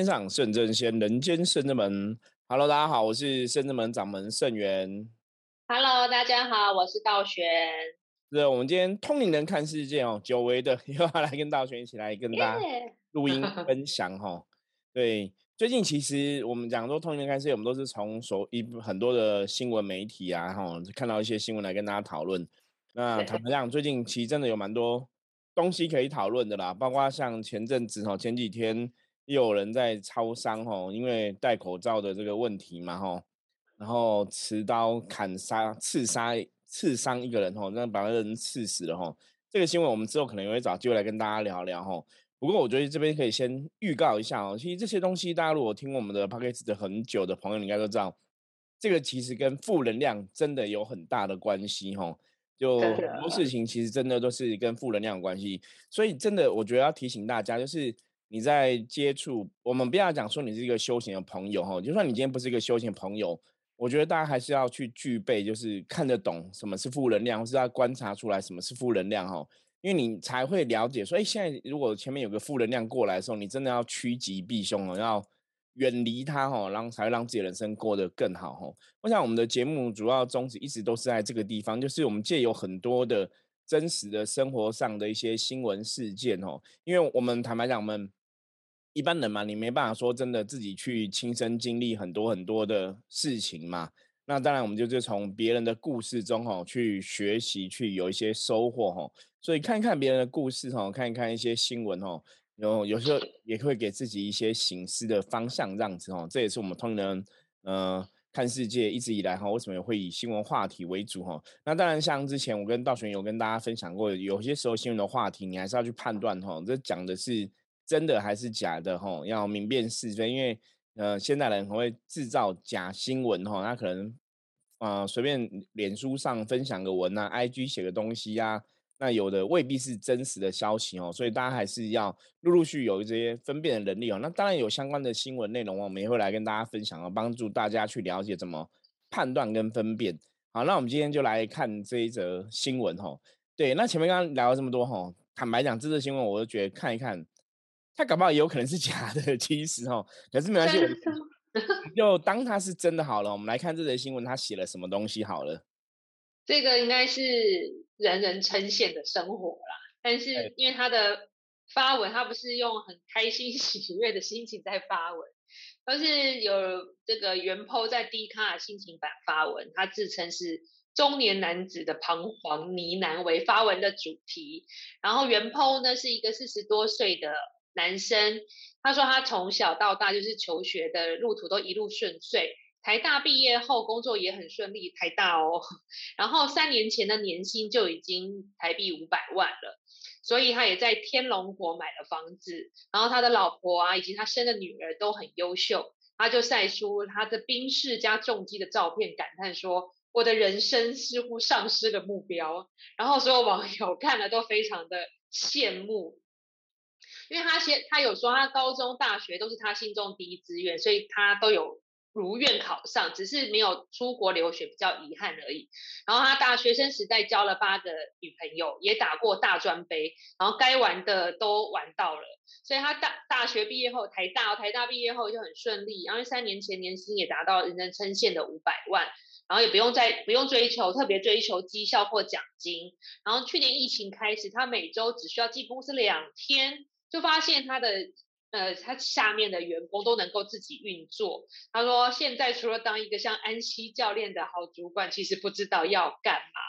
天上圣真仙，人间圣真门。Hello，大家好，我是圣真门掌门圣元。Hello，大家好，我是道玄。是，我们今天通灵人看世界哦，久违的 又要来跟道玄一起来跟大家录音分享哈。对，最近其实我们讲说通灵人看世界，我们都是从所一很多的新闻媒体啊，哈，看到一些新闻来跟大家讨论。那坦白讲，最近其实真的有蛮多东西可以讨论的啦，包括像前阵子哈，前几天又有人在超商哦，因为戴口罩的这个问题嘛吼，然后持刀砍杀、刺杀、刺伤一个人吼，那把那人刺死了吼。这个新闻我们之后可能也会找机会来跟大家聊聊吼。不过我觉得这边可以先预告一下哦，其实这些东西大家如果听我们的 p o d c a s t 很久的朋友，应该都知道，这个其实跟负能量真的有很大的关系吼。就很多事情其实真的都是跟负能量有关系，所以真的我觉得要提醒大家，就是你在接触我们不要讲说你是一个修行的朋友哈，就算你今天不是一个修行朋友，我觉得大家还是要去具备，就是看得懂什么是负能量，或是要观察出来什么是负能量哈，因为你才会了解。所以现在如果前面有个负能量过来的时候，你真的要趋吉避凶哦，要。远离它哈，然后才会让自己人生过得更好哈。我想我们的节目主要宗旨一直都是在这个地方，就是我们借有很多的真实的生活上的一些新闻事件哦。因为我们坦白讲，我们一般人嘛，你没办法说真的自己去亲身经历很多很多的事情嘛。那当然，我们就是从别人的故事中哈去学习，去有一些收获哈。所以看一看别人的故事哈，看一看一些新闻哦。有有时候也会给自己一些醒思的方向，这样子哦，这也是我们通人呃看世界一直以来哈，为什么会以新闻话题为主哈？那当然，像之前我跟道玄有跟大家分享过，有些时候新闻的话题，你还是要去判断哈，这讲的是真的还是假的吼，要明辨是非，因为呃现代人很会制造假新闻吼，那可能啊随便脸书上分享个文啊，IG 写个东西呀。那有的未必是真实的消息哦，所以大家还是要陆陆续有这些分辨的能力哦。那当然有相关的新闻内容，我们也会来跟大家分享哦，帮助大家去了解怎么判断跟分辨。好，那我们今天就来看这一则新闻吼。对，那前面刚刚聊了这么多吼，坦白讲，这则新闻我都觉得看一看，它搞不好也有可能是假的，其实哦，可是没关系，就当他是真的好了。我们来看这则新闻，他写了什么东西好了。这个应该是人人称羡的生活啦，但是因为他的发文，他不是用很开心 喜悦的心情在发文，而是有这个原 po 在低卡心情版发文，他自称是中年男子的彷徨呢喃为发文的主题，然后原 po 呢是一个四十多岁的男生，他说他从小到大就是求学的路途都一路顺遂。台大毕业后工作也很顺利，台大哦，然后三年前的年薪就已经台币五百万了，所以他也在天龙国买了房子，然后他的老婆啊以及他生的女儿都很优秀，他就晒出他的宾士加重机的照片，感叹说：“我的人生似乎丧失了目标。”然后所有网友看了都非常的羡慕，因为他先他有说他高中大学都是他心中第一志愿，所以他都有。如愿考上，只是没有出国留学，比较遗憾而已。然后他大学生时代交了八个女朋友，也打过大专杯，然后该玩的都玩到了。所以他大大学毕业后，台大台大毕业后就很顺利，然后三年前年薪也达到人人称羡的五百万，然后也不用再不用追求特别追求绩效或奖金。然后去年疫情开始，他每周只需要进公司两天，就发现他的。呃，他下面的员工都能够自己运作。他说，现在除了当一个像安西教练的好主管，其实不知道要干嘛。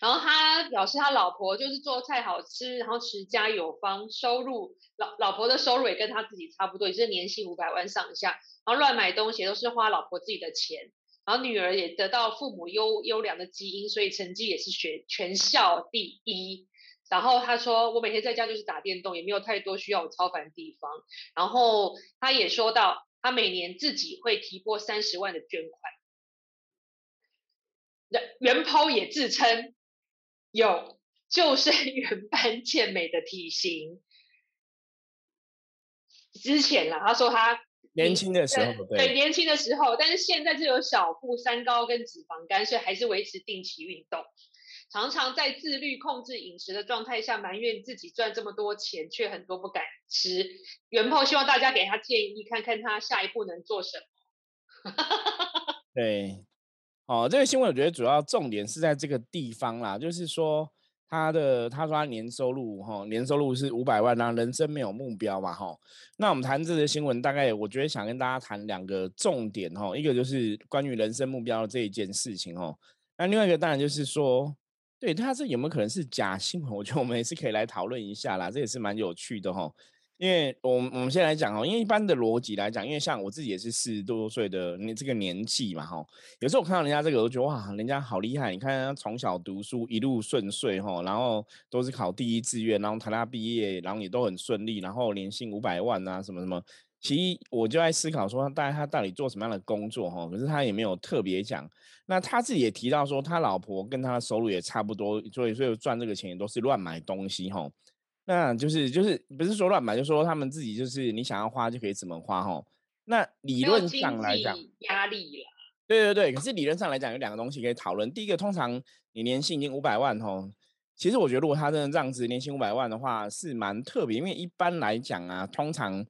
然后他表示，他老婆就是做菜好吃，然后持家有方，收入老老婆的收入也跟他自己差不多，也是年薪五百万上下。然后乱买东西都是花老婆自己的钱。然后女儿也得到父母优优良的基因，所以成绩也是学全校第一。然后他说：“我每天在家就是打电动，也没有太多需要我操烦的地方。”然后他也说到，他每年自己会提拨三十万的捐款。袁袁抛也自称有救生员 般健美的体型。之前啦，他说他年轻的时候，对年轻的时候，但是现在就有小腹三高跟脂肪肝，所以还是维持定期运动。常常在自律控制饮食的状态下埋怨自己赚这么多钱却很多不敢吃。元炮希望大家给他建议，看看他下一步能做什么。对，哦，这个新闻我觉得主要重点是在这个地方啦，就是说。他的他说他年收入哈年收入是五百万，然后人生没有目标嘛哈。那我们谈这个新闻，大概我觉得想跟大家谈两个重点哈，一个就是关于人生目标这一件事情哦。那另外一个当然就是说，对他这有没有可能是假新闻？我觉得我们也是可以来讨论一下啦，这也是蛮有趣的哈。因为我我们先来讲哦，因为一般的逻辑来讲，因为像我自己也是四十多岁的你这个年纪嘛哈，有时候我看到人家这个，我觉得哇，人家好厉害！你看他从小读书一路顺遂哈，然后都是考第一志愿，然后台大毕业，然后也都很顺利，然后年薪五百万啊什么什么。其实我就在思考说，大概他到底做什么样的工作哈？可是他也没有特别讲。那他自己也提到说，他老婆跟他的收入也差不多，所以所以赚这个钱也都是乱买东西哈。那就是就是不是说乱买，就说他们自己就是你想要花就可以怎么花哈。那理论上来讲，压力啦。对对对，可是理论上来讲有两个东西可以讨论。第一个，通常你年薪已经五百万吼，其实我觉得如果他真的这样子年薪五百万的话，是蛮特别。因为一般来讲啊，通常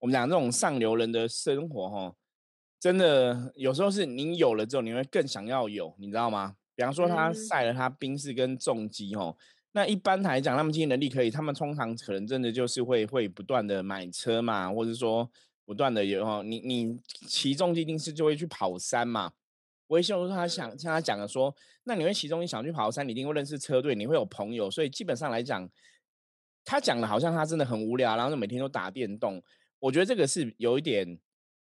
我们讲这种上流人的生活哈，真的有时候是你有了之后，你会更想要有，你知道吗？比方说他晒了他冰士跟重机哦。那一般来讲，他们经济能力可以，他们通常可能真的就是会会不断的买车嘛，或者说不断的有哦，你你其中一定是就会去跑山嘛。维修他想像他讲的说，那你会其中你想去跑山，你一定会认识车队，你会有朋友，所以基本上来讲，他讲的好像他真的很无聊，然后就每天都打电动。我觉得这个是有一点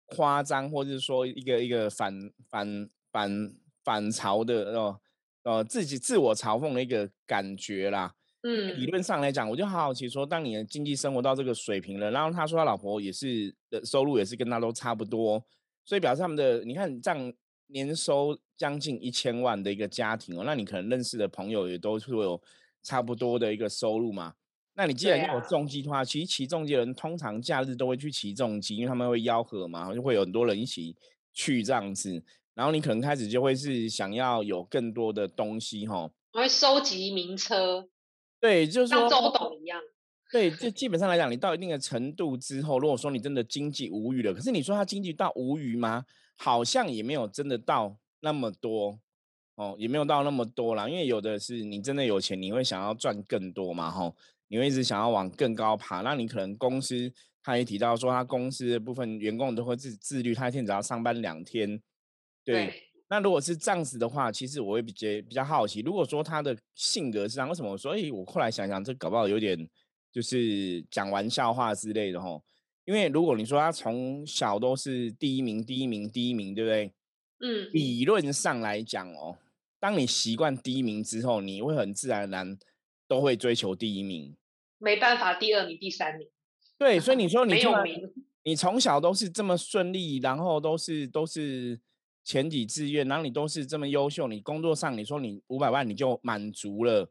夸张，或者是说一个一个反反反反潮的哦。呃，自己自我嘲讽的一个感觉啦。嗯，理论上来讲，我就好好奇说，当你的经济生活到这个水平了，然后他说他老婆也是的收入也是跟他都差不多，所以表示他们的，你看这样年收将近一千万的一个家庭哦，那你可能认识的朋友也都是有差不多的一个收入嘛。那你既然有重机的话，其实骑重机的人通常假日都会去骑重机，因为他们会吆喝嘛，就会有很多人一起去这样子。然后你可能开始就会是想要有更多的东西哈，我会收集名车，对，就是说像周董一样，对，就基本上来讲，你到一定的程度之后，如果说你真的经济无余了，可是你说他经济到无余吗？好像也没有真的到那么多哦，也没有到那么多啦，因为有的是你真的有钱，你会想要赚更多嘛，哈，你会一直想要往更高爬，那你可能公司他也提到说，他公司的部分员工都会自自律，他一天只要上班两天。对，那如果是这样子的话，其实我会比较比较好奇。如果说他的性格是这样，为什么？所以我后来想想，这搞不好有点就是讲玩笑话之类的吼。因为如果你说他从小都是第一名、第一名、第一名，对不对？嗯。理论上来讲哦，当你习惯第一名之后，你会很自然而然都会追求第一名。没办法，第二名、第三名。对，所以你说你没有名，你从小都是这么顺利，然后都是都是。前几志愿，然后你都是这么优秀，你工作上你说你五百万你就满足了，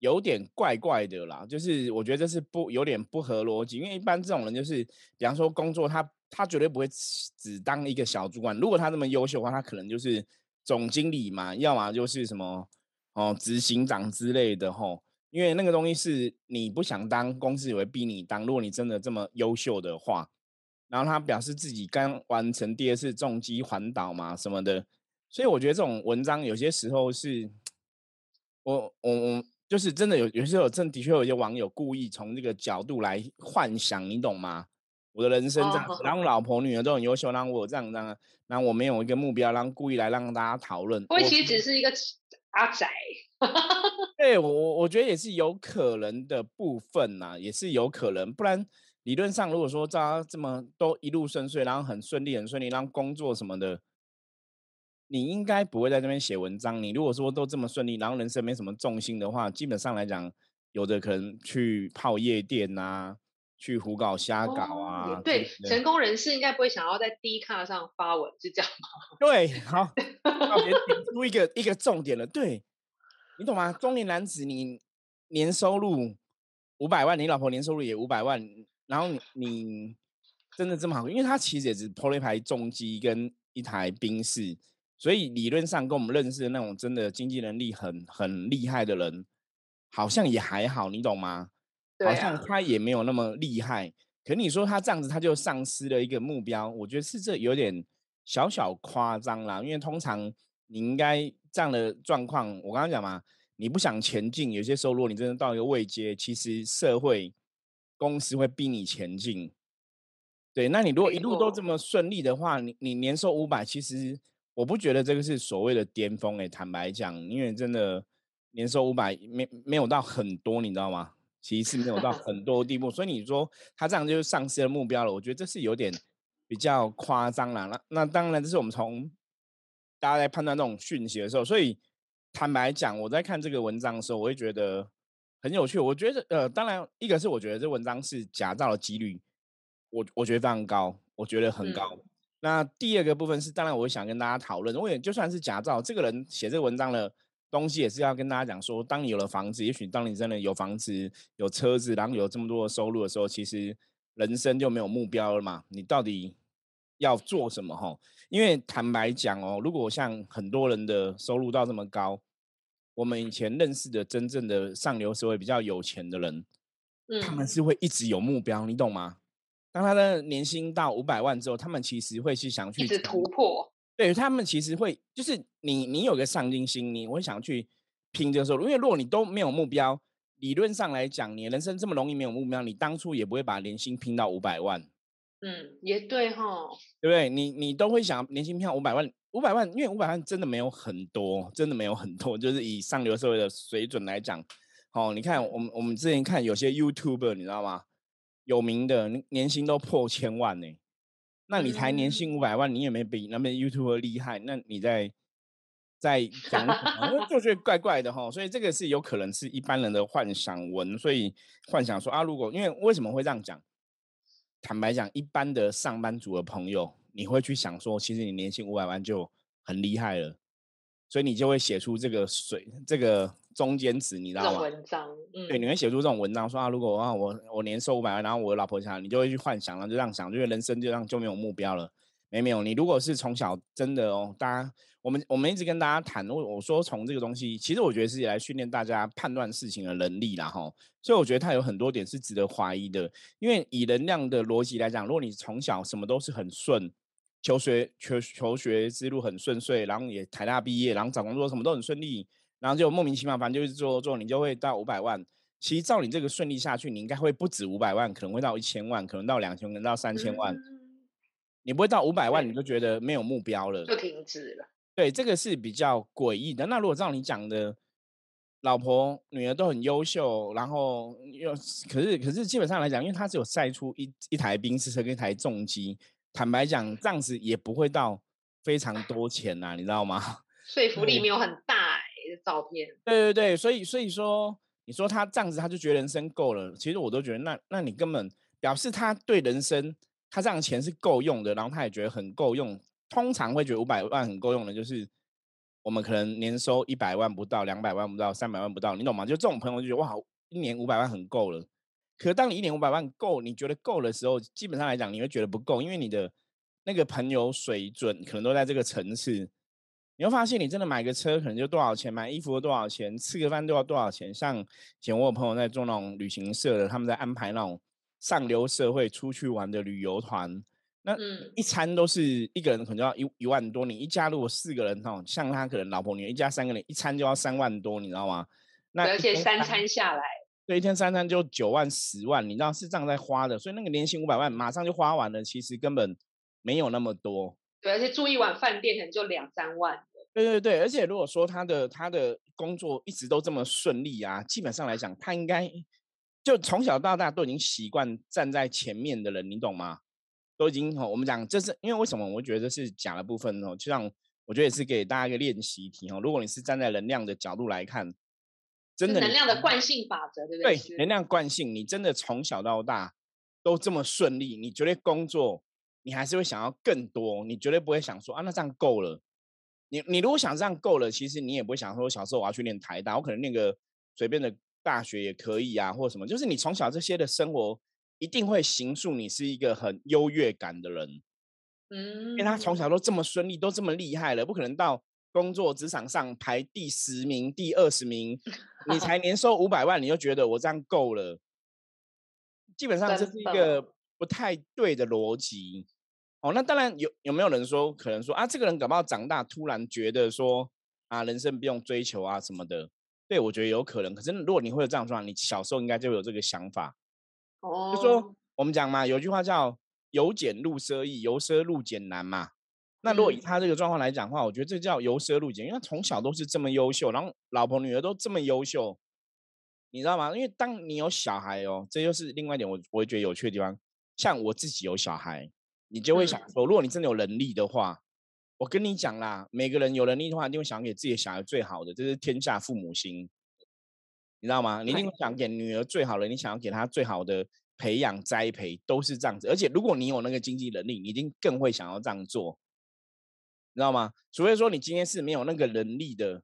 有点怪怪的啦。就是我觉得这是不有点不合逻辑，因为一般这种人就是，比方说工作他他绝对不会只当一个小主管，如果他这么优秀的话，他可能就是总经理嘛，要么就是什么哦执行长之类的吼。因为那个东西是你不想当，公司也会逼你当。如果你真的这么优秀的话。然后他表示自己刚完成第二次重机环岛嘛什么的，所以我觉得这种文章有些时候是，我我我就是真的有有些时候真的确有些网友故意从这个角度来幻想，你懂吗？我的人生这样，然后老婆女儿都很优秀，然后我这样这样，然后我没有一个目标，然后故意来让大家讨论。我其实只是一个阿仔，对我我我觉得也是有可能的部分呐，也是有可能，不然。理论上，如果说他这么都一路顺遂，然后很顺利、很顺利，然后工作什么的，你应该不会在这边写文章。你如果说都这么顺利，然后人生没什么重心的话，基本上来讲，有的可能去泡夜店啊，去胡搞瞎搞啊。对，成功人士应该不会想要在低卡上发文，是这样吗？对，好，特别点出一个一个重点了。对，你懂吗？中年男子，你年收入五百万，你老婆年收入也五百万。然后你真的这么好？因为他其实也只抛了一台重机跟一台宾士，所以理论上跟我们认识的那种真的经济能力很很厉害的人，好像也还好，你懂吗？好像他也没有那么厉害。可你说他这样子，他就丧失了一个目标，我觉得是这有点小小夸张啦。因为通常你应该这样的状况，我刚刚讲嘛，你不想前进，有些时候如果你真的到一个位阶，其实社会公司会逼你前进。对，那你如果一路都这么顺利的话，你你年收五百，其实。我不觉得这个是所谓的巅峰诶，坦白讲，因为真的年收五百没没有到很多，你知道吗？其实是没有到很多地步，所以你说他这样就是丧失了目标了，我觉得这是有点比较夸张了。那那当然这是我们从大家在判断这种讯息的时候，所以坦白讲，我在看这个文章的时候，我会觉得很有趣。我觉得呃，当然一个是我觉得这文章是假造的几率，我我觉得非常高，我觉得很高。那第二个部分是，当然我想跟大家讨论，我也就算是假造，这个人写这个文章的东西也是要跟大家讲说，当你有了房子，也许当你真的有房子、有车子，然后有这么多的收入的时候，其实人生就没有目标了嘛？你到底要做什么？哈，因为坦白讲哦，如果像很多人的收入到这么高，我们以前认识的真正的上流社会比较有钱的人，他们是会一直有目标，你懂吗？当他的年薪到五百万之后，他们其实会去想去突破。对他们其实会，就是你你有个上进心，你会想去拼这个收入。因为如果你都没有目标，理论上来讲，你人生这么容易没有目标，你当初也不会把年薪拼到五百万。嗯，也对哈。对不对？你你都会想年薪拼五百万，五百万，因为五百万真的没有很多，真的没有很多。就是以上流社会的水准来讲，哦，你看我们我们之前看有些 YouTuber，你知道吗？有名的年薪都破千万呢，那你才年薪五百万，你也没比那边 YouTube 厉害，那你在在 讲，就觉得怪怪的哈。所以这个是有可能是一般人的幻想文，所以幻想说啊，如果因为为什么会这样讲？坦白讲，一般的上班族的朋友，你会去想说，其实你年薪五百万就很厉害了，所以你就会写出这个水这个。中间值，你知道吗？文章，嗯对，你会写出这种文章，说啊，如果啊我我年收五百万，然后我老婆想，你就会去幻想，然后就这样想，就人生就这样就没有目标了。没没有，你如果是从小真的哦，大家我们我们一直跟大家谈，我我说从这个东西，其实我觉得是来训练大家判断事情的能力啦哈。所以我觉得它有很多点是值得怀疑的，因为以能量的逻辑来讲，如果你从小什么都是很顺，求学求求学之路很顺遂，然后也台大毕业，然后找工作什么都很顺利。然后就莫名其妙，反正就是做做，你就会到五百万。其实照你这个顺利下去，你应该会不止五百万，可能会到一千万，可能到两千，可能到三千万。你不会到五百万，你就觉得没有目标了，就停止了。对，这个是比较诡异的。那如果照你讲的，老婆女儿都很优秀，然后又可是可是基本上来讲，因为他只有晒出一一台宾士车跟一台重机，坦白讲，这样子也不会到非常多钱呐，你知道吗？说服力没有很大。照片，对对对，所以所以说，你说他这样子，他就觉得人生够了。其实我都觉得，那那你根本表示他对人生，他这样钱是够用的，然后他也觉得很够用。通常会觉得五百万很够用的，就是我们可能年收一百万不到，两百万不到，三百万不到，你懂吗？就这种朋友就觉得哇，一年五百万很够了。可当你一年五百万够，你觉得够的时候，基本上来讲，你会觉得不够，因为你的那个朋友水准可能都在这个层次。你会发现，你真的买个车可能就多少钱，买衣服多少钱，吃个饭都要多少钱。像以前我有朋友在做那种旅行社的，他们在安排那种上流社会出去玩的旅游团，那一餐都是一个人可能要一一万多。你一家如果四个人哦，像他可能老婆女儿一家三个人，一餐就要三万多，你知道吗？那而且三餐下来，对，一天三餐就九万十万，你知道是这样在花的，所以那个年薪五百万马上就花完了，其实根本没有那么多。对，而且住一晚饭店可能就两三万。对对对，而且如果说他的他的工作一直都这么顺利啊，基本上来讲，他应该就从小到大都已经习惯站在前面的人，你懂吗？都已经我们讲这是因为为什么？我觉得是假的部分哦，就像我觉得也是给大家一个练习题哦。如果你是站在能量的角度来看，真的能量的惯性法则，对不对？对，能量惯性，你真的从小到大都这么顺利，你绝对工作你还是会想要更多，你绝对不会想说啊，那这样够了。你你如果想这样够了，其实你也不会想说小时候我要去念台大，我可能念个随便的大学也可以啊，或者什么。就是你从小这些的生活一定会形塑你是一个很优越感的人。嗯，因为他从小都这么顺利，都这么厉害了，不可能到工作职场上排第十名、第二十名，你才年收五百万，你就觉得我这样够了？基本上这是一个不太对的逻辑。哦，那当然有有没有人说可能说啊，这个人搞不好长大突然觉得说啊，人生不用追求啊什么的。对我觉得有可能，可是如果你会有这样状况，你小时候应该就有这个想法。哦，就说我们讲嘛，有句话叫“由俭入奢易，由奢入俭难”嘛。那如果以他这个状况来讲的话，我觉得这叫由奢入俭，因为他从小都是这么优秀，然后老婆女儿都这么优秀，你知道吗？因为当你有小孩哦，这就是另外一点，我我会觉得有趣的地方。像我自己有小孩，你就会想说，如果你真的有能力的话。我跟你讲啦，每个人有能力的话，一定会想给自己的小孩最好的，这是天下父母心，你知道吗？你一定会想给女儿最好的，你想要给她最好的培养栽培，都是这样子。而且如果你有那个经济能力，你一定更会想要这样做，你知道吗？除非说你今天是没有那个能力的，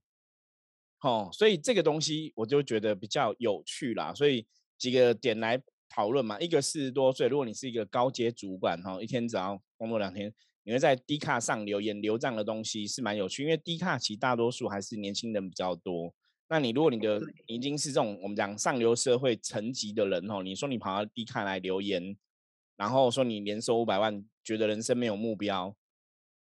哦，所以这个东西我就觉得比较有趣啦。所以几个点来讨论嘛，一个四十多岁，如果你是一个高阶主管，哈，一天只要工作两天。你会在 D 卡上留言留这样的东西是蛮有趣，因为 D 卡其实大多数还是年轻人比较多。那你如果你的已经是这种我们讲上流社会层级的人哦，你说你跑到 D 卡来留言，然后说你年收五百万，觉得人生没有目标。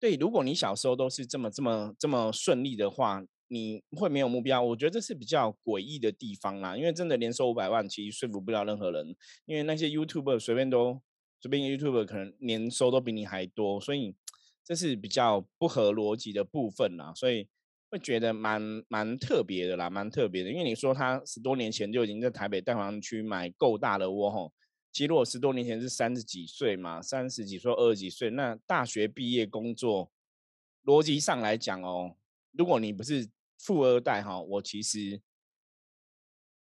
对，如果你小时候都是这么这么这么顺利的话，你会没有目标？我觉得这是比较诡异的地方啦。因为真的年收五百万，其实说服不了任何人，因为那些 YouTube 随便都。随便 YouTube 可能年收都比你还多，所以这是比较不合逻辑的部分啦，所以会觉得蛮蛮特别的啦，蛮特别的。因为你说他十多年前就已经在台北蛋黄区买够大的窝吼，其实我十多年前是三十几岁嘛，三十几岁、二十几岁，那大学毕业工作，逻辑上来讲哦，如果你不是富二代哈，我其实。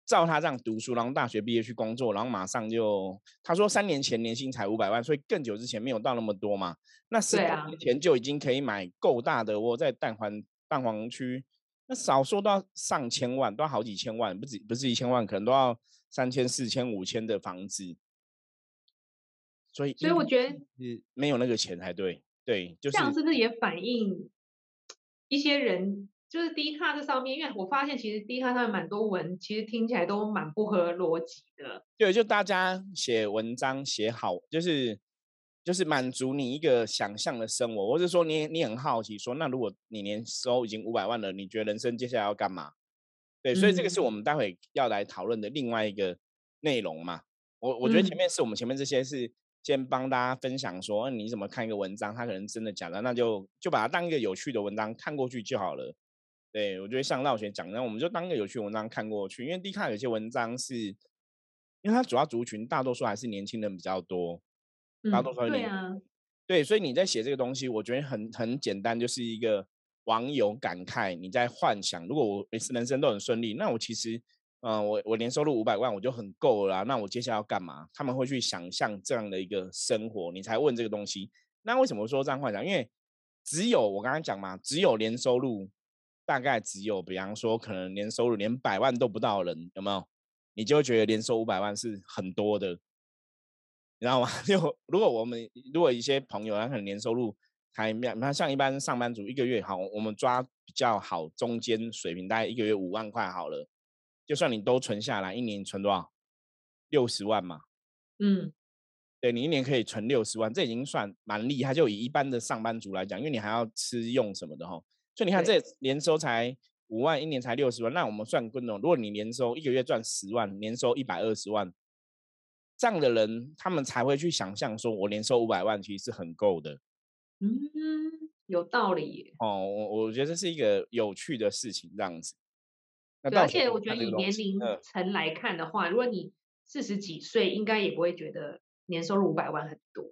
照他这样读书，然后大学毕业去工作，然后马上就他说三年前年薪才五百万，所以更久之前没有到那么多嘛。那十年前就已经可以买够大的窝在蛋黄蛋黄区，那少说都要上千万，都要好几千万，不止不是一千万，可能都要三千、四千、五千的房子。所以所以我觉得是没有那个钱才对，对，就是这样是不是也反映一些人？就是低卡这上面，因为我发现其实低卡上面蛮多文，其实听起来都蛮不合逻辑的。对，就大家写文章写好，就是就是满足你一个想象的生活，或者说你你很好奇说，那如果你年收已经五百万了，你觉得人生接下来要干嘛？对，所以这个是我们待会要来讨论的另外一个内容嘛。我我觉得前面是我们前面这些是先帮大家分享说，你怎么看一个文章，它可能真的假的，那就就把它当一个有趣的文章看过去就好了。对，我觉得像绕学讲，那我们就当个有趣文章看过去。因为 D 卡有些文章是，因为它主要族群大多数还是年轻人比较多，大多数对啊，对，所以你在写这个东西，我觉得很很简单，就是一个网友感慨，你在幻想，如果我每次人生都很顺利，那我其实，嗯，我我年收入五百万我就很够了，那我接下来要干嘛？他们会去想象这样的一个生活，你才问这个东西。那为什么说这样幻想？因为只有我刚刚讲嘛，只有年收入。大概只有，比方说，可能年收入连百万都不到的人，有没有？你就会觉得年收五百万是很多的，你知道吗？就如果我们如果一些朋友，他可能年收入还没有，像一般上班族一个月，好，我们抓比较好中间水平，大概一个月五万块好了。就算你都存下来，一年存多少？六十万嘛。嗯，对你一年可以存六十万，这已经算蛮厉害。就以一般的上班族来讲，因为你还要吃用什么的哈。所以你看，这年收才五万，一年才六十万。那我们算滚动，如果你年收一个月赚十万，年收一百二十万，这样的人，他们才会去想象说，我年收五百万其实是很够的。嗯，有道理。哦，我我觉得这是一个有趣的事情，这样子。而且我觉得以年龄层来看的话，如果你四十几岁，应该也不会觉得年收入五百万很多。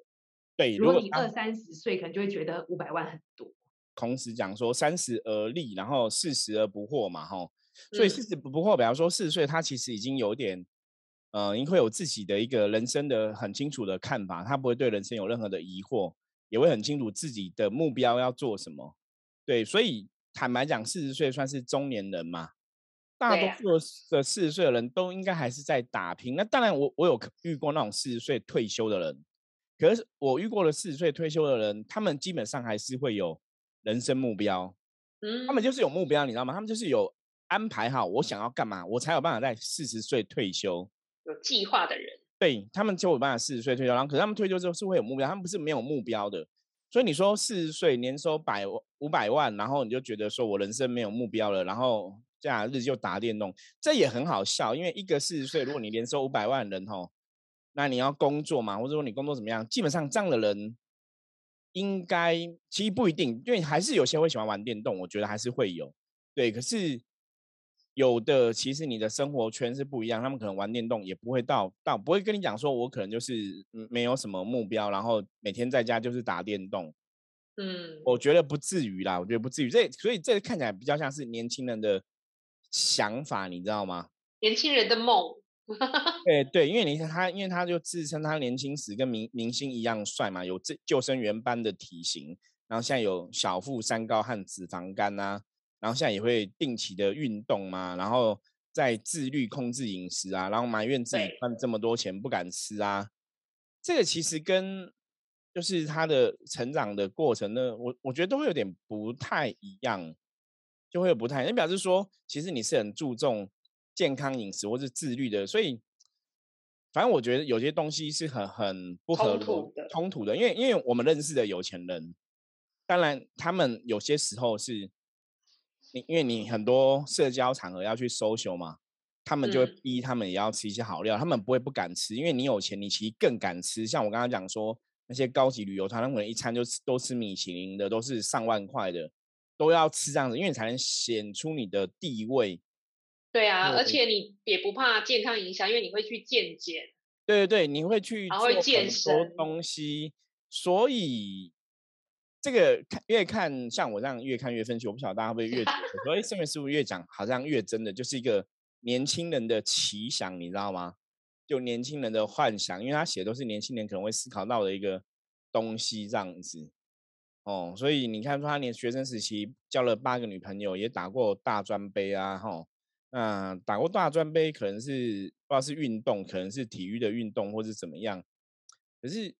对，如果你二三十岁，可能就会觉得五百万很多。同时讲说三十而立，然后四十而不惑嘛，哈，所以四十不不惑，比方说四十岁，他其实已经有点，呃，因为有自己的一个人生的很清楚的看法，他不会对人生有任何的疑惑，也会很清楚自己的目标要做什么。对，所以坦白讲，四十岁算是中年人嘛，大多数的四十岁的人都应该还是在打拼。那当然，我我有遇过那种四十岁退休的人，可是我遇过了四十岁退休的人，他们基本上还是会有人生目标，嗯，他们就是有目标，你知道吗？他们就是有安排好我想要干嘛，我才有办法在四十岁退休。有计划的人，对他们就有办法四十岁退休，然后可是他们退休之后是会有目标，他们不是没有目标的。所以你说四十岁年收百五百万，然后你就觉得说我人生没有目标了，然后假日就打电动，这也很好笑。因为一个四十岁，如果你年收五百万人吼。那你要工作嘛，或者说你工作怎么样？基本上这样的人，应该其实不一定，因为还是有些会喜欢玩电动，我觉得还是会有。对，可是有的其实你的生活圈是不一样，他们可能玩电动也不会到到不会跟你讲说，我可能就是没有什么目标，然后每天在家就是打电动。嗯，我觉得不至于啦，我觉得不至于。这所以这看起来比较像是年轻人的想法，你知道吗？年轻人的梦。对对，因为你看他，因为他就自称他年轻时跟明明星一样帅嘛，有这救生员般的体型，然后现在有小腹、三高和脂肪肝啊，然后现在也会定期的运动嘛，然后在自律控制饮食啊，然后埋怨自己赚这么多钱不敢吃啊，这个其实跟就是他的成长的过程呢，我我觉得都会有点不太一样，就会有不太，那表示说其实你是很注重。健康饮食或是自律的，所以反正我觉得有些东西是很很不合的冲突的，因为因为我们认识的有钱人，当然他们有些时候是，你因为你很多社交场合要去 social 嘛，他们就会逼他们也要吃一些好料，他们不会不敢吃，因为你有钱，你其实更敢吃。像我刚刚讲说，那些高级旅游团，他们一餐就吃都吃米其林的，都是上万块的，都要吃这样子，因为你才能显出你的地位。对啊，而且你也不怕健康影响，因为你会去健检。对对对，你会去做健身东西，所以这个看越看像我这样越看越分析，我不晓得大家会不会越觉得，所以圣元师傅越讲好像越真的，就是一个年轻人的奇想，你知道吗？就年轻人的幻想，因为他写的都是年轻人可能会思考到的一个东西这样子。哦，所以你看说他连学生时期交了八个女朋友，也打过大专杯啊，哈。那打过大专杯，可能是不知道是运动，可能是体育的运动，或是怎么样。可是，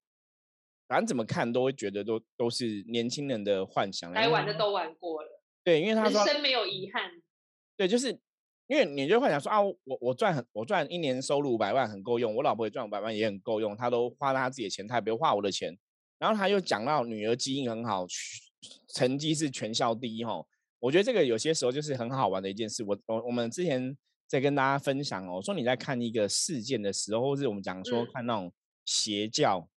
反正怎么看都会觉得都都是年轻人的幻想。该玩的都玩过了。对，因为他说人生没有遗憾。对，就是因为你就幻想说啊，我我赚很，我赚一年收入五百万很够用，我老婆也赚五百万也很够用，他都花他自己的钱，他也不会花我的钱。然后他又讲到女儿基因很好，成绩是全校第一吼。我觉得这个有些时候就是很好玩的一件事。我我我们之前在跟大家分享哦，说你在看一个事件的时候，或是我们讲说看那种邪教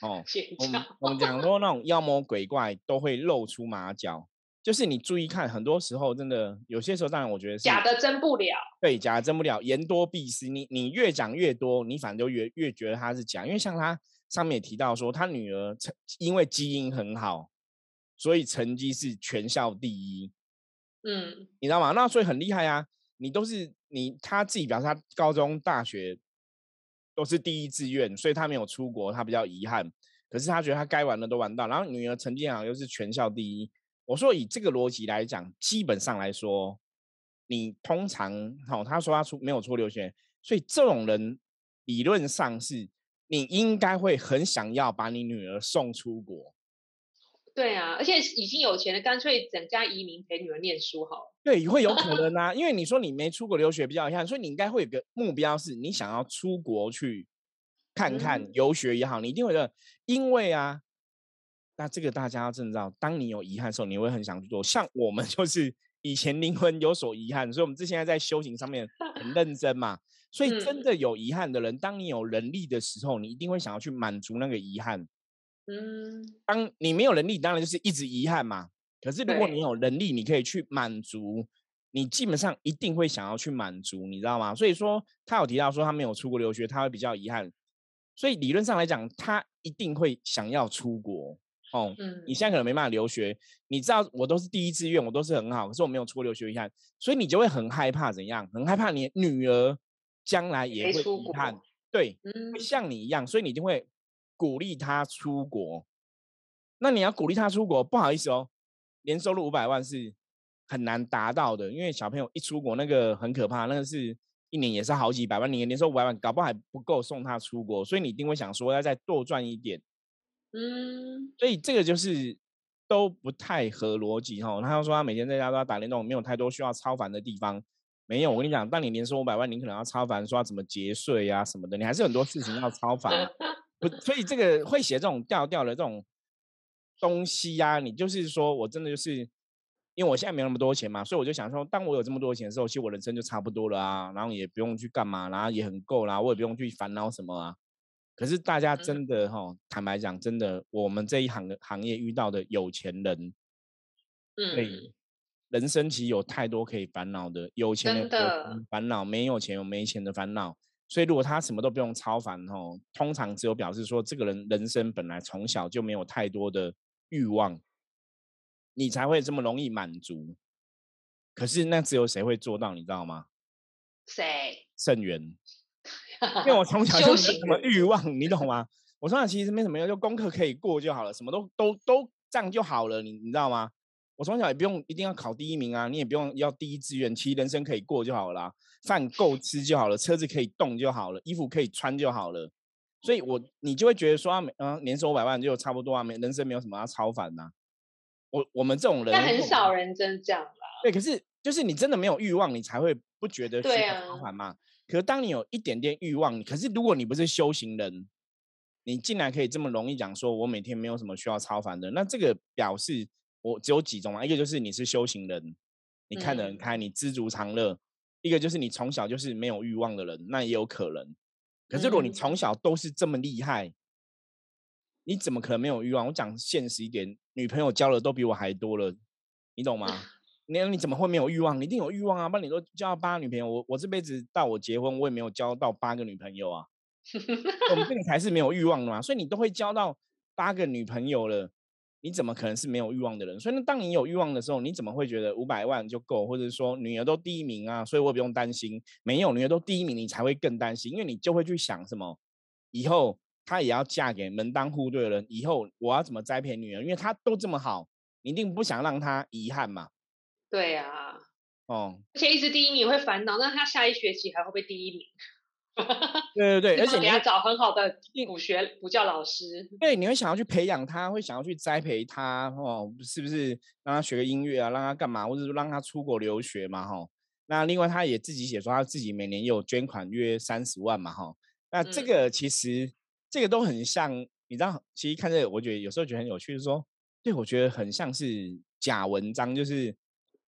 哦，邪教，我们讲说那种妖魔鬼怪都会露出马脚，就是你注意看，很多时候真的有些时候，当然我觉得假的真不了，对，假的真不了，言多必失。你你越讲越多，你反正就越越觉得他是假，因为像他上面也提到说，他女儿因为基因很好。所以成绩是全校第一，嗯，你知道吗？那所以很厉害啊！你都是你他自己表示他高中、大学都是第一志愿，所以他没有出国，他比较遗憾。可是他觉得他该玩的都玩到，然后女儿成绩好又是全校第一。我说以这个逻辑来讲，基本上来说，你通常好，他说他出没有出留学，所以这种人理论上是你应该会很想要把你女儿送出国。对啊，而且已经有钱了，干脆整家移民陪女儿念书好了。对，会有可能 啊，因为你说你没出国留学比较遗憾，所以你应该会有个目标，是你想要出国去看看游学也好，你一定会的。因为啊，那这个大家要知道，当你有遗憾的时候，你会很想去做。像我们 就是以前灵魂有所遗憾，所以我们之前在修行上面很 认真嘛。所以真的有遗憾的人，当你有能力的时候，你一定会想要去满足那个遗憾。嗯，当你没有能力，当然就是一直遗憾嘛。可是如果你有能力，你可以去满足，你基本上一定会想要去满足，你知道吗？所以说他有提到说他没有出国留学，他会比较遗憾。所以理论上来讲，他一定会想要出国哦。嗯，你现在可能没办法留学，你知道我都是第一志愿，我都是很好，可是我没有出国留学遗憾，所以你就会很害怕怎样？很害怕你女儿将来也会遗憾，对，会像你一样，所以你就会。鼓励他出国，那你要鼓励他出国，不好意思哦，年收入五百万是很难达到的，因为小朋友一出国，那个很可怕，那个是一年也是好几百万，你年收五百万，搞不好还不够送他出国，所以你一定会想说要再多赚一点。嗯，所以这个就是都不太合逻辑哈。他说他每天在家都要打电动，没有太多需要超凡的地方。没有，我跟你讲，当你年收五百万，你可能要超凡，说要怎么节税啊什么的，你还是很多事情要超凡。不，所以这个会写这种调调的这种东西呀，你就是说我真的就是。因为我现在没有那么多钱嘛，所以我就想说，当我有这么多钱的时候，其实我人生就差不多了啊，然后也不用去干嘛，然后也很够啦，我也不用去烦恼什么啊。可是大家真的哈，坦白讲，真的，我们这一行的行业遇到的有钱人，嗯，人生其实有太多可以烦恼的，有钱的烦恼，没有钱有没钱的烦恼。所以如果他什么都不用超凡哦，通常只有表示说，这个人人生本来从小就没有太多的欲望。你才会这么容易满足，可是那只有谁会做到，你知道吗？谁？圣元。因为我从小就没什么欲望，你懂吗？我从小其实没什么用，就功课可以过就好了，什么都都都这样就好了，你你知道吗？我从小也不用一定要考第一名啊，你也不用要第一志愿，其实人生可以过就好了，饭够吃就好了，车子可以动就好了，衣服可以穿就好了。所以我你就会觉得说啊，嗯，年收五百万就差不多啊，没人生没有什么要超凡呐。我我们这种人，但很少人真这样啦。对，可是就是你真的没有欲望，你才会不觉得需要超凡嘛。可是当你有一点点欲望，可是如果你不是修行人，你竟然可以这么容易讲说，我每天没有什么需要超凡的，那这个表示我只有几种啊。一个就是你是修行人，你看得很开，你知足常乐；一个就是你从小就是没有欲望的人，那也有可能。可是如果你从小都是这么厉害，你怎么可能没有欲望？我讲现实一点，女朋友交的都比我还多了，你懂吗？你你怎么会没有欲望？你一定有欲望啊！不然你都交八个女朋友，我我这辈子到我结婚，我也没有交到八个女朋友啊。我们这里才是没有欲望的嘛，所以你都会交到八个女朋友了，你怎么可能是没有欲望的人？所以呢，当你有欲望的时候，你怎么会觉得五百万就够，或者说女儿都第一名啊？所以我不用担心。没有女儿都第一名，你才会更担心，因为你就会去想什么以后。她也要嫁给门当户对的人，以后我要怎么栽培女儿？因为她都这么好，你一定不想让她遗憾嘛。对呀，哦，而且一直第一名会烦恼，那她下一学期还会不会第一名？对 对对，而且你要找很好的补学补教老师。对，你会想要去培养他，会想要去栽培他，哦，是不是让他学个音乐啊？让他干嘛？或者说让他出国留学嘛？哈，那另外他也自己写说他自己每年有捐款约三十万嘛？哈，那这个其实。这个都很像，你知道，其实看这个，我觉得有时候觉得很有趣，是说，对我觉得很像是假文章，就是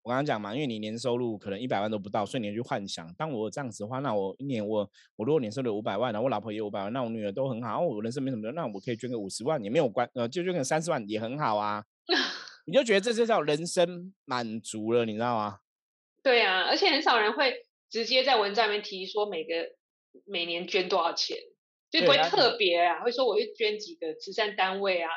我刚刚讲嘛，因为你年收入可能一百万都不到，所以你去幻想，当我这样子的话，那我一年我我如果年收入五百万，然后我老婆也有五百万，那我女儿都很好，我人生没什么，那我可以捐个五十万也没有关，呃，就捐个三十万也很好啊，你就觉得这就叫人生满足了，你知道吗？对啊，而且很少人会直接在文章里面提说每个每年捐多少钱。就不会特别啊，会说我会捐几个慈善单位啊，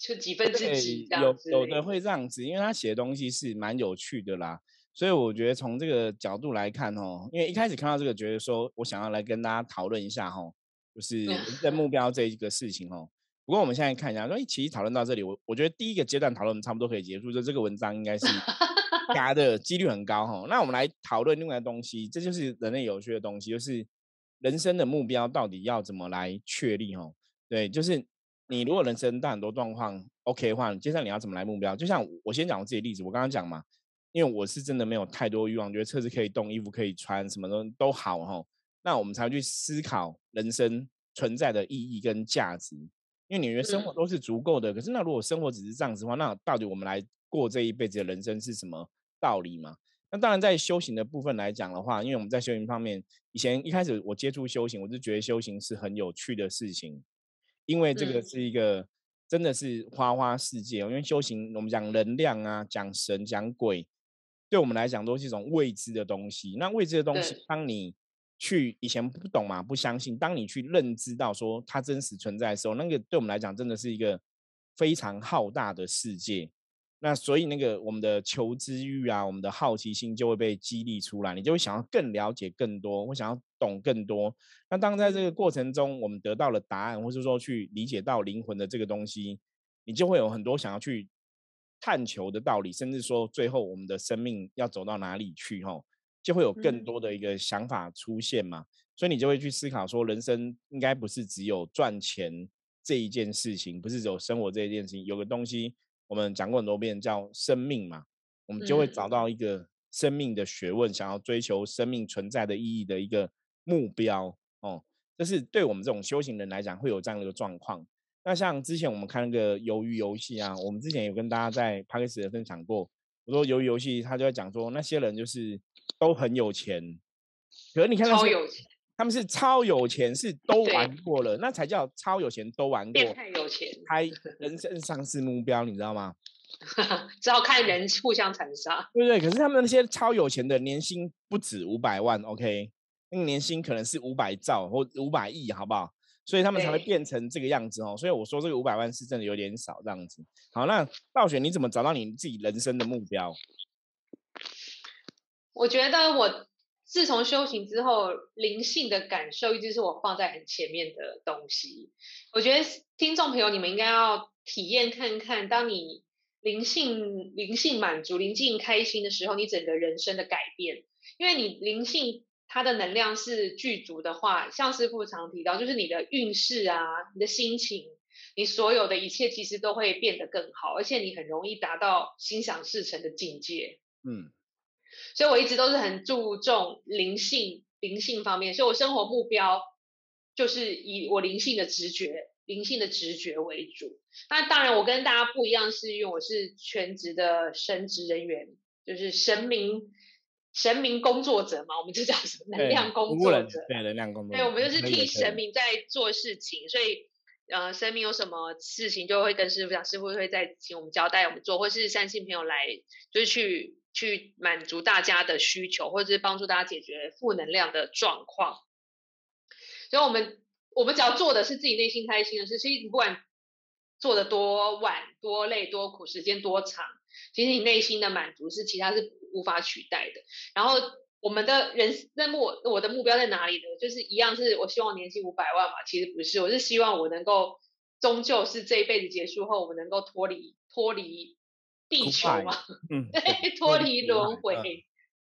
就几分之几这样子。有有的会这样子，因为他写的东西是蛮有趣的啦，所以我觉得从这个角度来看哦，因为一开始看到这个，觉得说我想要来跟大家讨论一下哦，就是 人目标这一个事情哦。不过我们现在看一下，说其实讨论到这里，我我觉得第一个阶段讨论差不多可以结束，就这个文章应该是加的几率很高哈。那我们来讨论另外东西，这就是人类有趣的东西，就是。人生的目标到底要怎么来确立？哦？对，就是你如果人生到很多状况 OK 的话，接下来你要怎么来目标？就像我先讲我自己例子，我刚刚讲嘛，因为我是真的没有太多欲望，觉得车子可以动，衣服可以穿，什么都都好哈。那我们才会去思考人生存在的意义跟价值。因为你觉得生活都是足够的，可是那如果生活只是这样子的话，那到底我们来过这一辈子的人生是什么道理嘛？那当然，在修行的部分来讲的话，因为我们在修行方面，以前一开始我接触修行，我就觉得修行是很有趣的事情，因为这个是一个真的是花花世界。因为修行，我们讲能量啊，讲神，讲鬼，对我们来讲都是一种未知的东西。那未知的东西，当你去以前不懂嘛，不相信，当你去认知到说它真实存在的时候，那个对我们来讲真的是一个非常浩大的世界。那所以那个我们的求知欲啊，我们的好奇心就会被激励出来，你就会想要更了解更多，会想要懂更多。那当在这个过程中，我们得到了答案，或是说去理解到灵魂的这个东西，你就会有很多想要去探求的道理，甚至说最后我们的生命要走到哪里去？吼，就会有更多的一个想法出现嘛。所以你就会去思考说，人生应该不是只有赚钱这一件事情，不是只有生活这一件事情。有个东西我们讲过很多遍，叫生命嘛。我们就会找到一个生命的学问，想要追求生命存在的意义的一个目标哦。这是对我们这种修行人来讲会有这样的一个状况。那像之前我们看那个鱿鱼游戏啊，我们之前有跟大家在 p a 斯 k 分享过。我说鱿鱼游戏，他就在讲说那些人就是都很有钱，可是你看超有钱。他们是超有钱，是都玩过了，那才叫超有钱，都玩过。变态有钱，开人生上市目标，你知道吗？只好看人互相残杀。对不对？可是他们那些超有钱的年薪不止五百万，OK，那个年薪可能是五百兆或五百亿，好不好？所以他们才会变成这个样子哦。所以我说这个五百万是真的有点少这样子。好，那暴雪你怎么找到你自己人生的目标？我觉得我。自从修行之后，灵性的感受一直是我放在很前面的东西。我觉得听众朋友，你们应该要体验看看，当你灵性灵性满足、灵性开心的时候，你整个人生的改变。因为你灵性它的能量是具足的话，像师傅常提到，就是你的运势啊、你的心情、你所有的一切，其实都会变得更好，而且你很容易达到心想事成的境界。嗯。所以我一直都是很注重灵性、灵性方面，所以我生活目标就是以我灵性的直觉、灵性的直觉为主。那当然，我跟大家不一样，是因为我是全职的神职人员，就是神明、神明工作者嘛，我们就叫什么能量工作者，对能量工作。对，我们就是替神明在做事情，所以呃，神明有什么事情就会跟师傅讲，师傅会再请我们交代我们做，或是善信朋友来就是去。去满足大家的需求，或者是帮助大家解决负能量的状况。所以，我们我们只要做的是自己内心开心的事，其实不管做的多晚、多累、多苦，时间多长，其实你内心的满足是其他是无法取代的。然后，我们的人任务，我的目标在哪里呢？就是一样，是我希望年薪五百万嘛？其实不是，我是希望我能够终究是这一辈子结束后，我能够脱离脱离。地球嘛，嗯，对，脱离轮回，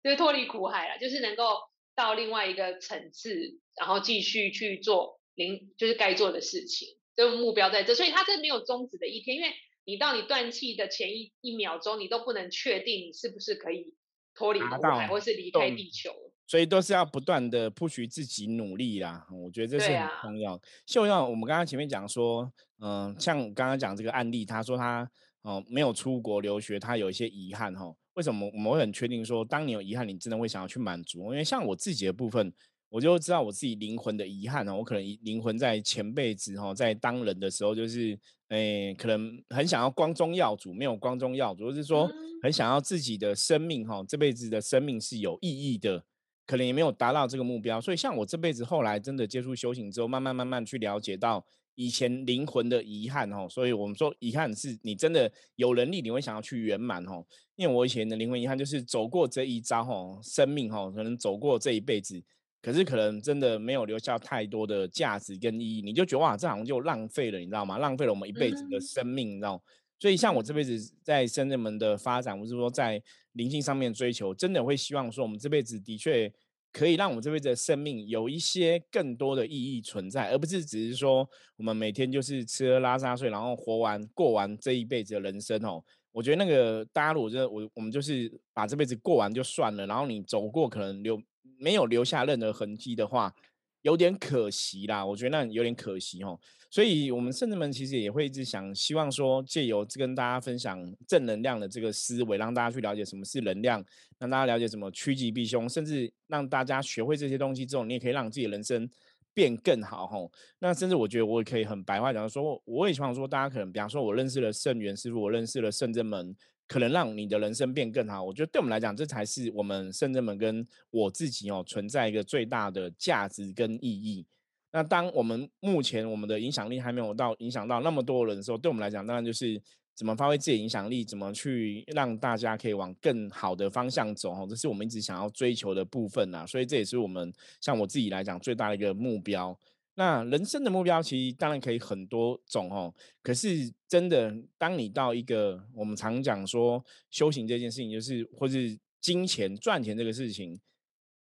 就是脱离苦海了，就是能够到另外一个层次，然后继续去做零，就是该做的事情，就目标在这，所以它这没有终止的一天，因为你到你断气的前一一秒钟，你都不能确定你是不是可以脱离苦海，或是离开地球，所以都是要不断的不许自己努力啦，我觉得这是很重要。就像我们刚刚前面讲说，嗯，像刚刚讲这个案例，他说他。哦，没有出国留学，他有一些遗憾哈。为什么我们会很确定说，当你有遗憾，你真的会想要去满足？因为像我自己的部分，我就知道我自己灵魂的遗憾哦。我可能灵魂在前辈子哈，在当人的时候，就是诶，可能很想要光宗耀祖，没有光宗耀祖，就是说很想要自己的生命哈，这辈子的生命是有意义的，可能也没有达到这个目标。所以像我这辈子后来真的接触修行之后，慢慢慢慢去了解到。以前灵魂的遗憾哦，所以我们说遗憾是你真的有能力，你会想要去圆满哦。因为我以前的灵魂遗憾就是走过这一遭哦，生命哦，可能走过这一辈子，可是可能真的没有留下太多的价值跟意义，你就觉得哇，这好像就浪费了，你知道吗？浪费了我们一辈子的生命，你知道？所以像我这辈子在深圳门的发展，或是说在灵性上面追求，真的会希望说我们这辈子的确。可以让我们这辈子的生命有一些更多的意义存在，而不是只是说我们每天就是吃喝拉撒睡，然后活完过完这一辈子的人生哦。我觉得那个大家如果觉得我我们就是把这辈子过完就算了，然后你走过可能留没有留下任何痕迹的话。有点可惜啦，我觉得那有点可惜哦。所以，我们圣人们其实也会一直想，希望说借由跟大家分享正能量的这个思维，让大家去了解什么是能量，让大家了解什么趋吉避凶，甚至让大家学会这些东西之后，你也可以让自己的人生变更好吼。那甚至我觉得我也可以很白话讲说，我也希望说大家可能，比方说我认识了圣元师傅，我认识了圣真门。可能让你的人生变更好，我觉得对我们来讲，这才是我们圣人们跟我自己哦存在一个最大的价值跟意义。那当我们目前我们的影响力还没有到影响到那么多人的时候，对我们来讲，当然就是怎么发挥自己的影响力，怎么去让大家可以往更好的方向走哦，这是我们一直想要追求的部分呐。所以这也是我们像我自己来讲最大的一个目标。那人生的目标其实当然可以很多种哦，可是真的，当你到一个我们常讲说修行这件事情，就是或是金钱赚钱这个事情，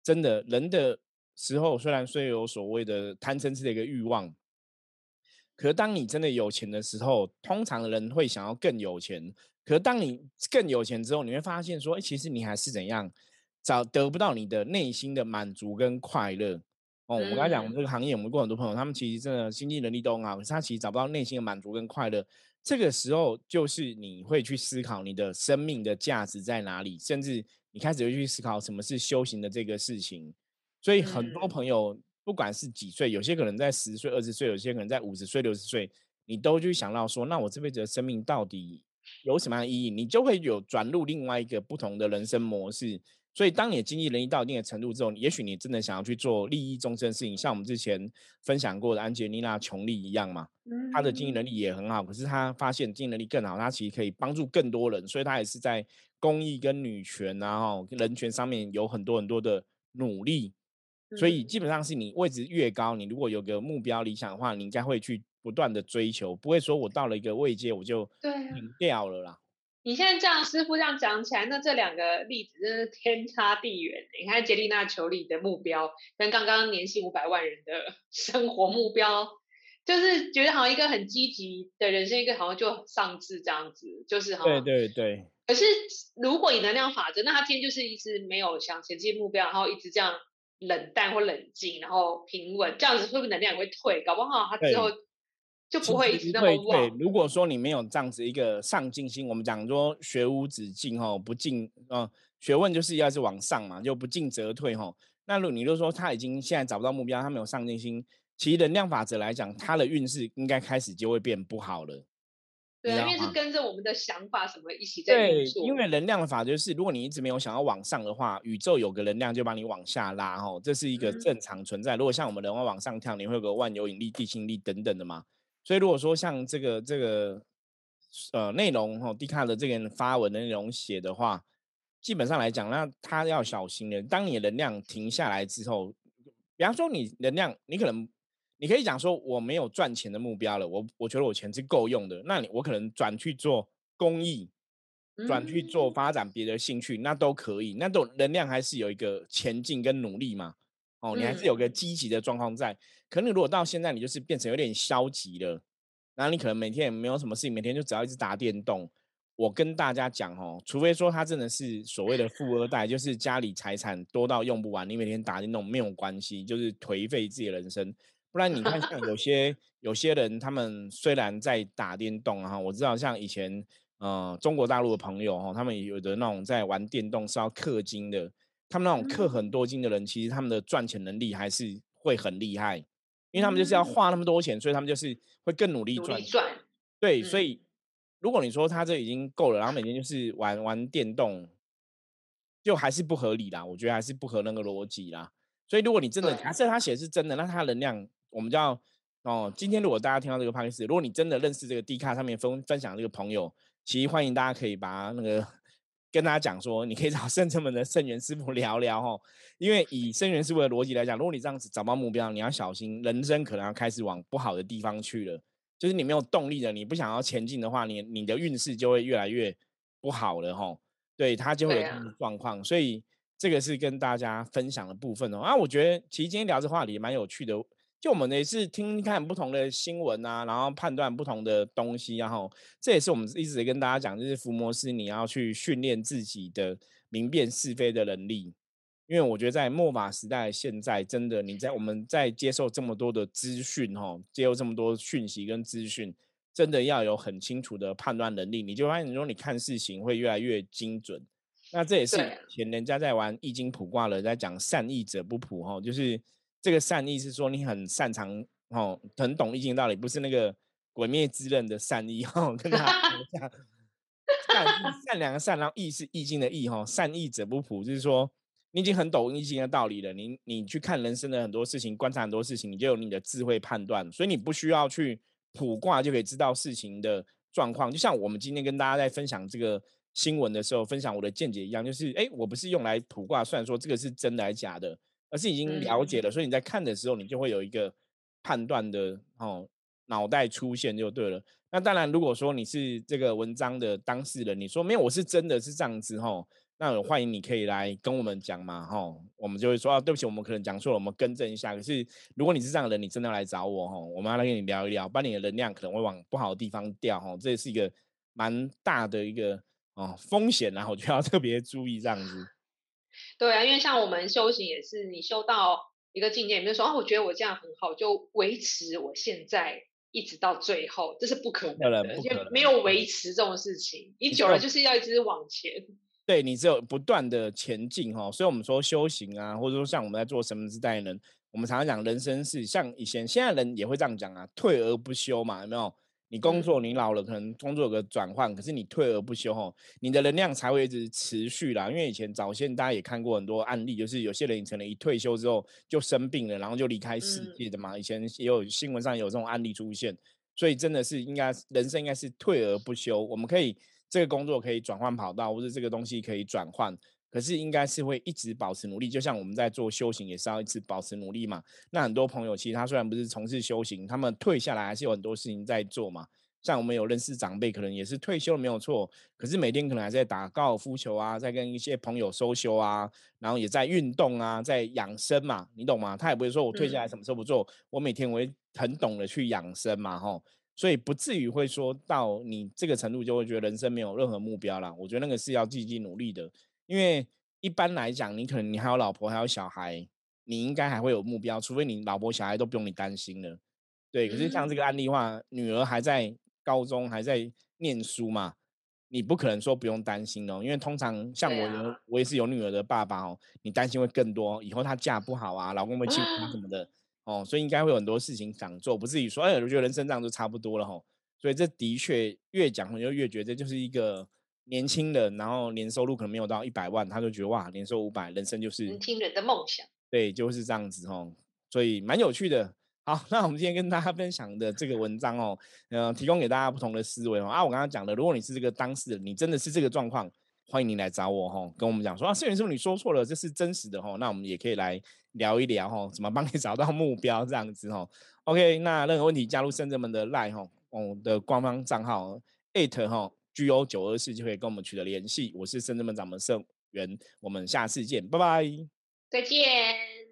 真的人的时候，虽然虽有所谓的贪嗔痴的一个欲望，可是当你真的有钱的时候，通常人会想要更有钱。可是当你更有钱之后，你会发现说，哎，其实你还是怎样找得不到你的内心的满足跟快乐。哦，我刚才讲我们这个行业，我们过很多朋友，他们其实真的经济能力都很好，可是他其实找不到内心的满足跟快乐。这个时候，就是你会去思考你的生命的价值在哪里，甚至你开始会去思考什么是修行的这个事情。所以很多朋友，不管是几岁，有些可能在十岁、二十岁，有些可能在五十岁、六十岁，你都去想到说，那我这辈子的生命到底有什么样的意义？你就会有转入另外一个不同的人生模式。所以，当你的经济能力到一定的程度之后，也许你真的想要去做利益众生的事情，像我们之前分享过的安吉丽娜·琼丽一样嘛，她的经济能力也很好，可是她发现经济能力更好，她其实可以帮助更多人，所以她也是在公益跟女权啊、哈人权上面有很多很多的努力。所以基本上是你位置越高，你如果有个目标理想的话，你应该会去不断的追求，不会说我到了一个位阶我就停掉了啦。你现在这样，师傅这样讲起来，那这两个例子真是天差地远。你看杰丽娜·求里的目标，跟刚刚年薪五百万人的 生活目标，就是觉得好像一个很积极的人生，一个好像就上至这样子，就是哈。对对对。可是如果以能量法则，那他今天就是一直没有想前进目标，然后一直这样冷淡或冷静，然后平稳，这样子会不会能量也会退？搞不好他之后。就不会一直那么对，如果说你没有这样子一个上进心，我们讲说学无止境哈，不进嗯，学问就是要是往上嘛，就不进则退哈。那如果你就说他已经现在找不到目标，他没有上进心，其实能量法则来讲，他的运势应该开始就会变不好了。对，因为是跟着我们的想法什么一起在运作。因为能量的法则是，如果你一直没有想要往上的话，宇宙有个能量就把你往下拉哈，这是一个正常存在。如果像我们人会往上跳，你会有个万有引力、地心力等等的嘛。所以如果说像这个这个呃内容哈，迪卡的这个发文的内容写的话，基本上来讲，那他要小心的。当你的能量停下来之后，比方说你能量，你可能你可以讲说我没有赚钱的目标了，我我觉得我钱是够用的，那你我可能转去做公益，转去做发展别的兴趣，那都可以，那都能量还是有一个前进跟努力嘛。哦，你还是有个积极的状况在。可能如果到现在你就是变成有点消极了，然后你可能每天也没有什么事情，每天就只要一直打电动。我跟大家讲哦，除非说他真的是所谓的富二代，就是家里财产多到用不完，你每天打电动没有关系，就是颓废自己的人生。不然你看像有些有些人，他们虽然在打电动哈，我知道像以前呃中国大陆的朋友哈，他们有的那种在玩电动是要氪金的。他们那种氪很多金的人，其实他们的赚钱能力还是会很厉害，因为他们就是要花那么多钱，所以他们就是会更努力赚。赚。对，所以如果你说他这已经够了，然后每天就是玩玩电动，就还是不合理啦。我觉得还是不合那个逻辑啦。所以如果你真的假设他写的是真的，那他能量我们叫哦，今天如果大家听到这个 p o d c 如果你真的认识这个 D 卡上面分分享这个朋友，其实欢迎大家可以把那个。跟大家讲说，你可以找圣者门的圣元师傅聊聊哦，因为以圣元师傅的逻辑来讲，如果你这样子找不到目标，你要小心，人生可能要开始往不好的地方去了。就是你没有动力了，你不想要前进的话，你你的运势就会越来越不好了哦。对他就会有这种状况，所以这个是跟大家分享的部分哦。啊，我觉得其实今天聊这话题蛮有趣的。就我们也是听看不同的新闻啊，然后判断不同的东西，然后这也是我们一直跟大家讲，就是伏魔师你要去训练自己的明辨是非的能力。因为我觉得在末法时代，现在真的你在我们在接受这么多的资讯，哈，接受这么多讯息跟资讯，真的要有很清楚的判断能力，你就发现说你看事情会越来越精准。那这也是前人家在玩易经卜卦了，在讲善易者不卜，哈，就是。这个善意是说你很擅长哦，很懂易经道理，不是那个鬼灭之刃的善意 哦，跟他 讲善善良的善，然后易是易经的易哈，善意者不普，就是说你已经很懂易经的道理了，你你去看人生的很多事情，观察很多事情，你就有你的智慧判断，所以你不需要去卜卦就可以知道事情的状况。就像我们今天跟大家在分享这个新闻的时候，分享我的见解一样，就是哎，我不是用来卜卦，虽然说这个是真的还是假的。而是已经了解了，所以你在看的时候，你就会有一个判断的哦脑袋出现就对了。那当然，如果说你是这个文章的当事人，你说没有，我是真的是这样子哦，那欢迎你可以来跟我们讲嘛，哦，我们就会说啊，对不起，我们可能讲错了，我们更正一下。可是如果你是这样的人，你真的要来找我，哦，我们要来跟你聊一聊，把你的能量可能会往不好的地方掉，哦，这也是一个蛮大的一个哦风险，然后就要特别注意这样子。对啊，因为像我们修行也是，你修到一个境界，你就说啊，我觉得我这样很好，就维持我现在。一直到最后，这是不可能的，因为没有维持这种事情，你久了就是要一直往前。对你只有不断的前进哈，所以我们说修行啊，或者说像我们在做什么之代人，我们常常讲人生是像以前现在人也会这样讲啊，退而不休嘛，有没有？你工作，你老了可能工作有个转换，可是你退而不休吼，你的能量才会一直持续啦。因为以前早先大家也看过很多案例，就是有些人可能一退休之后就生病了，然后就离开世界的嘛。以前也有新闻上有这种案例出现，所以真的是应该人生应该是退而不休。我们可以这个工作可以转换跑道，或者这个东西可以转换。可是应该是会一直保持努力，就像我们在做修行也是要一直保持努力嘛。那很多朋友其实他虽然不是从事修行，他们退下来还是有很多事情在做嘛。像我们有认识长辈，可能也是退休了没有错，可是每天可能还在打高尔夫球啊，在跟一些朋友收休啊，然后也在运动啊，在养生嘛，你懂吗？他也不会说我退下来什么时候不做，我每天我会很懂得去养生嘛，吼，所以不至于会说到你这个程度就会觉得人生没有任何目标了。我觉得那个是要积极努力的。因为一般来讲，你可能你还有老婆，还有小孩，你应该还会有目标，除非你老婆小孩都不用你担心了。对，可是像这个案例话，女儿还在高中，还在念书嘛，你不可能说不用担心哦，因为通常像我，有我也是有女儿的爸爸哦，你担心会更多，以后她嫁不好啊，老公会欺负她什么的 哦，所以应该会有很多事情想做，不至于说，哎，我觉得人生这样就差不多了吼。所以这的确越讲，我就越觉得就是一个。年轻人，然后年收入可能没有到一百万，他就觉得哇，年收五百，人生就是年轻人的梦想。对，就是这样子哦，所以蛮有趣的。好，那我们今天跟大家分享的这个文章哦，呃，提供给大家不同的思维哦。啊，我刚刚讲的，如果你是这个当事人，你真的是这个状况，欢迎你来找我哈，跟我们讲说啊，摄影师你说错了，这是真实的哦。那我们也可以来聊一聊哦，怎么帮你找到目标这样子哦。OK，那任何问题加入深圳们的 Line 哈，我的官方账号 at 哈。G O 九二四就可以跟我们取得联系。我是深圳门掌门盛元，我们下次见，拜拜，再见。